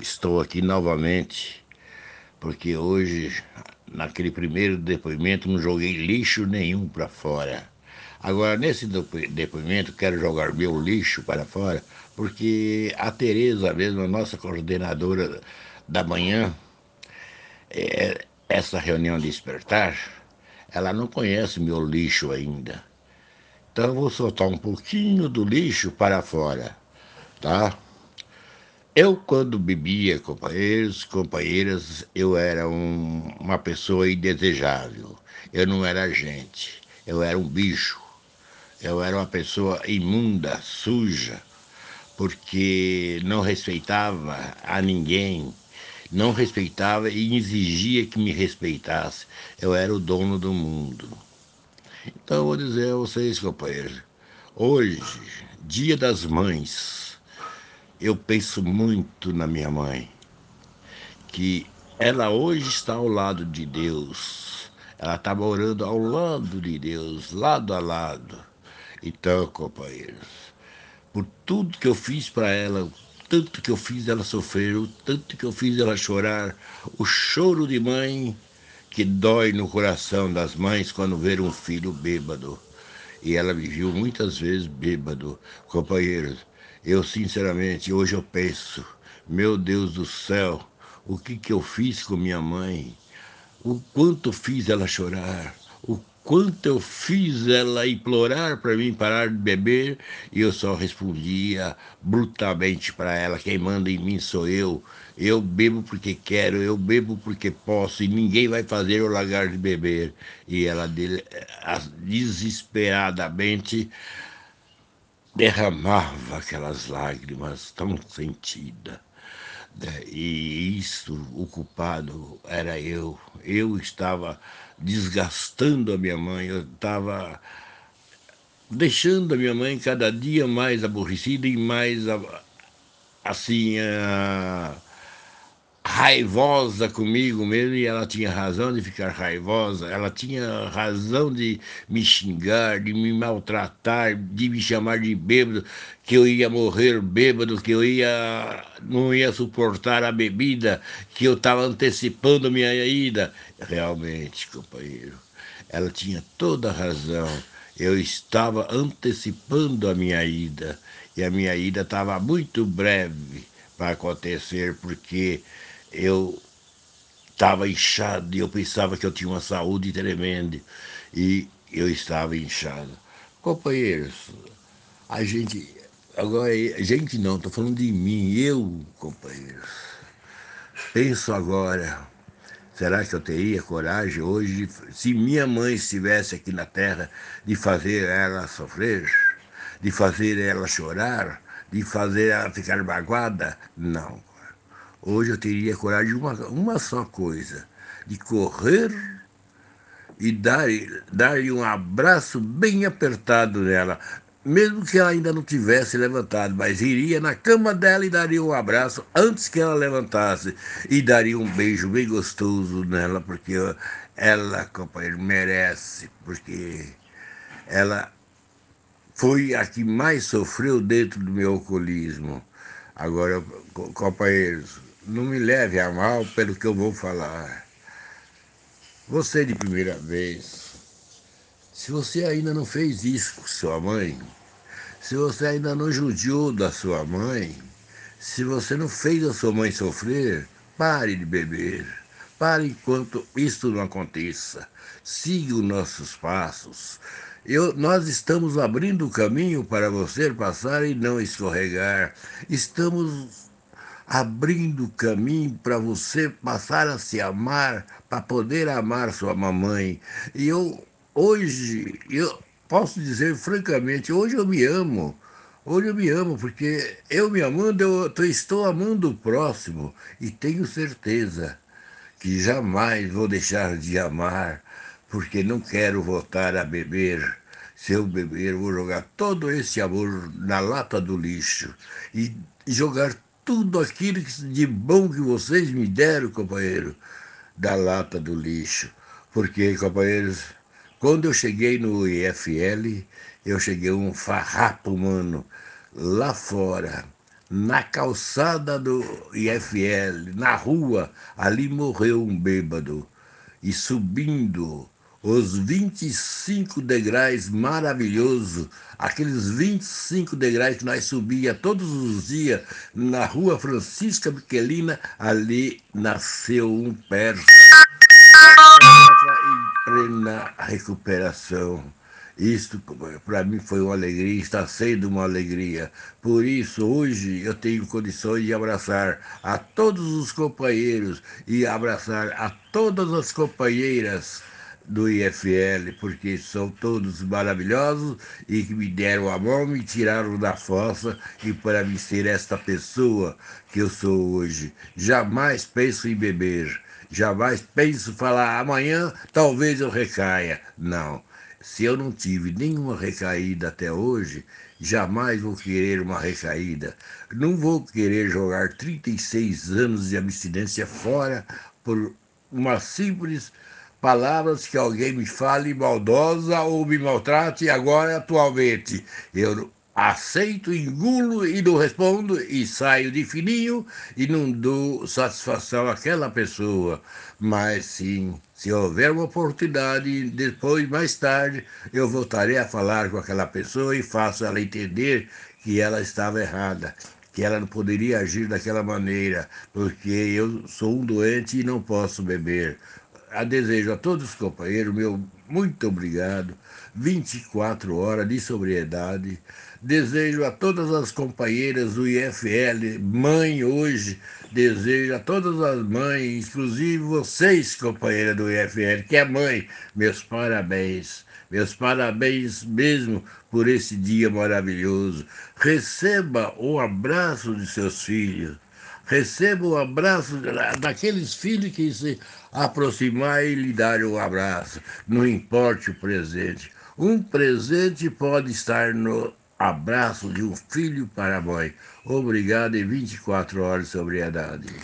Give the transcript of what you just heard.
Estou aqui novamente, porque hoje, naquele primeiro depoimento, não joguei lixo nenhum para fora. Agora, nesse depoimento, quero jogar meu lixo para fora, porque a Tereza mesmo, a nossa coordenadora da manhã, é, essa reunião de despertar, ela não conhece meu lixo ainda. Então eu vou soltar um pouquinho do lixo para fora, tá? Eu, quando bebia, companheiros, companheiras, eu era um, uma pessoa indesejável. Eu não era gente, eu era um bicho. Eu era uma pessoa imunda, suja, porque não respeitava a ninguém, não respeitava e exigia que me respeitasse. Eu era o dono do mundo. Então, eu vou dizer a vocês, companheiros, hoje, dia das mães, eu penso muito na minha mãe, que ela hoje está ao lado de Deus, ela está morando ao lado de Deus, lado a lado. Então, companheiros, por tudo que eu fiz para ela, tanto que eu fiz ela sofrer, o tanto que eu fiz ela chorar, o choro de mãe que dói no coração das mães quando ver um filho bêbado. E ela viu muitas vezes bêbado, companheiros. Eu, sinceramente, hoje eu penso, meu Deus do céu, o que, que eu fiz com minha mãe? O quanto fiz ela chorar? O quanto eu fiz ela implorar para mim parar de beber e eu só respondia brutalmente para ela: quem manda em mim sou eu. Eu bebo porque quero, eu bebo porque posso e ninguém vai fazer eu largar de beber. E ela desesperadamente derramava aquelas lágrimas tão sentidas. Né? E isso, o culpado era eu. Eu estava desgastando a minha mãe, eu estava deixando a minha mãe cada dia mais aborrecida e mais assim. Raivosa comigo mesmo e ela tinha razão de ficar raivosa, ela tinha razão de me xingar, de me maltratar, de me chamar de bêbado, que eu ia morrer bêbado, que eu ia não ia suportar a bebida, que eu estava antecipando minha ida. Realmente, companheiro, ela tinha toda a razão. Eu estava antecipando a minha ida e a minha ida estava muito breve para acontecer, porque eu estava inchado e eu pensava que eu tinha uma saúde tremenda e eu estava inchado. Companheiros, a gente. Agora, a gente não, estou falando de mim, eu, companheiros. Penso agora, será que eu teria coragem hoje, se minha mãe estivesse aqui na terra, de fazer ela sofrer, de fazer ela chorar, de fazer ela ficar magoada? Não Hoje eu teria coragem de uma, uma só coisa, de correr e dar-lhe dar um abraço bem apertado nela, mesmo que ela ainda não tivesse levantado, mas iria na cama dela e daria um abraço antes que ela levantasse e daria um beijo bem gostoso nela, porque ela, companheiro, merece, porque ela foi a que mais sofreu dentro do meu alcoolismo. Agora, companheiros, não me leve a mal pelo que eu vou falar. Você de primeira vez, se você ainda não fez isso com sua mãe, se você ainda não judiou da sua mãe, se você não fez a sua mãe sofrer, pare de beber. Pare enquanto isso não aconteça. Siga os nossos passos. Eu, nós estamos abrindo o caminho para você passar e não escorregar. Estamos abrindo caminho para você passar a se amar, para poder amar sua mamãe. E eu, hoje, eu posso dizer francamente, hoje eu me amo. Hoje eu me amo, porque eu me amando, eu estou amando o próximo e tenho certeza que jamais vou deixar de amar, porque não quero voltar a beber. Se eu beber, vou jogar todo esse amor na lata do lixo e jogar tudo aquilo de bom que vocês me deram, companheiro, da lata do lixo. Porque, companheiros, quando eu cheguei no IFL, eu cheguei um farrapo, mano, lá fora. na calçada do IFL, na rua, ali morreu um bêbado. E subindo os 25 degraus maravilhosos, aqueles 25 degraus que nós subia todos os dias na rua Francisca Miquelina, ali nasceu um persa em plena recuperação. Isto para mim foi uma alegria, está sendo uma alegria. Por isso, hoje eu tenho condições de abraçar a todos os companheiros e abraçar a todas as companheiras do IFL, porque são todos maravilhosos e que me deram a mão, me tiraram da fossa e para me ser esta pessoa que eu sou hoje. Jamais penso em beber, jamais penso falar amanhã talvez eu recaia. Não se eu não tive nenhuma recaída até hoje, jamais vou querer uma recaída. Não vou querer jogar 36 anos de abstinência fora por uma simples palavras que alguém me fale maldosa ou me maltrate agora atualmente. Eu aceito, engulo e não respondo e saio de fininho e não dou satisfação àquela pessoa. Mas sim, se houver uma oportunidade, depois, mais tarde, eu voltarei a falar com aquela pessoa e faço ela entender que ela estava errada, que ela não poderia agir daquela maneira, porque eu sou um doente e não posso beber. A desejo a todos os companheiros, meu muito obrigado. 24 horas de sobriedade. Desejo a todas as companheiras do IFL, mãe hoje, desejo a todas as mães, inclusive vocês, companheira do IFL, que é mãe, meus parabéns. Meus parabéns mesmo por esse dia maravilhoso. Receba o abraço de seus filhos. Receba o abraço daqueles filhos que se aproximar e lhe dar um abraço. Não importe o presente. Um presente pode estar no Abraço de um filho para a mãe. Obrigado e 24 horas de sobriedade.